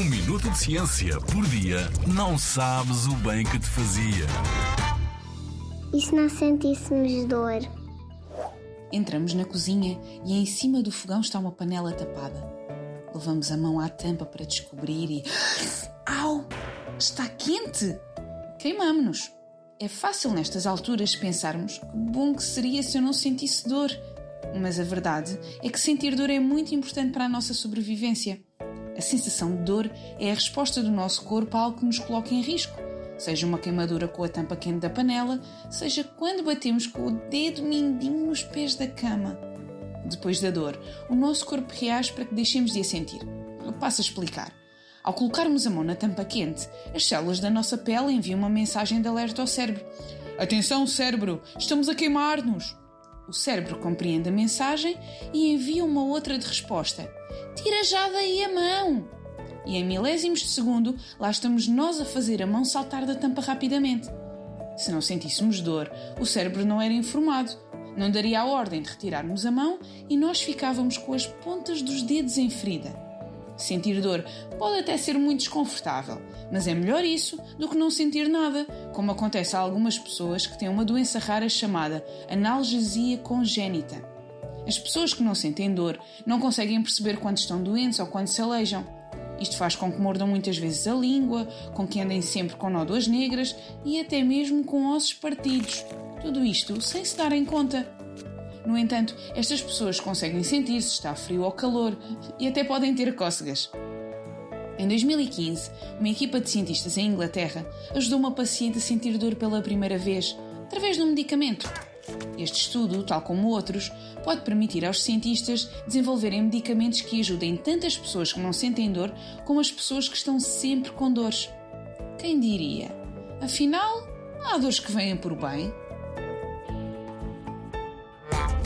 Um minuto de ciência por dia não sabes o bem que te fazia. E se não sentíssemos dor? Entramos na cozinha e em cima do fogão está uma panela tapada. Levamos a mão à tampa para descobrir e. Au! Está quente! Queimamos-nos. É fácil nestas alturas pensarmos que bom que seria se eu não sentisse dor. Mas a verdade é que sentir dor é muito importante para a nossa sobrevivência. A sensação de dor é a resposta do nosso corpo a algo que nos coloca em risco, seja uma queimadura com a tampa quente da panela, seja quando batemos com o dedo mindinho nos pés da cama. Depois da dor, o nosso corpo reage para que deixemos de a sentir. Eu passo a explicar. Ao colocarmos a mão na tampa quente, as células da nossa pele enviam uma mensagem de alerta ao cérebro. Atenção, cérebro! Estamos a queimar-nos! O cérebro compreende a mensagem e envia uma outra de resposta. Tira já daí a mão! E em milésimos de segundo, lá estamos nós a fazer a mão saltar da tampa rapidamente. Se não sentíssemos dor, o cérebro não era informado. Não daria a ordem de retirarmos a mão e nós ficávamos com as pontas dos dedos em ferida. Sentir dor pode até ser muito desconfortável, mas é melhor isso do que não sentir nada, como acontece a algumas pessoas que têm uma doença rara chamada analgesia congénita. As pessoas que não sentem dor não conseguem perceber quando estão doentes ou quando se aleijam. Isto faz com que mordam muitas vezes a língua, com que andem sempre com nódoas negras e até mesmo com ossos partidos. Tudo isto sem se darem conta. No entanto, estas pessoas conseguem sentir se está frio ou calor e até podem ter cócegas. Em 2015, uma equipa de cientistas em Inglaterra ajudou uma paciente a sentir dor pela primeira vez, através de um medicamento. Este estudo, tal como outros, pode permitir aos cientistas desenvolverem medicamentos que ajudem tanto as pessoas que não sentem dor como as pessoas que estão sempre com dores. Quem diria? Afinal, há dores que vêm por bem.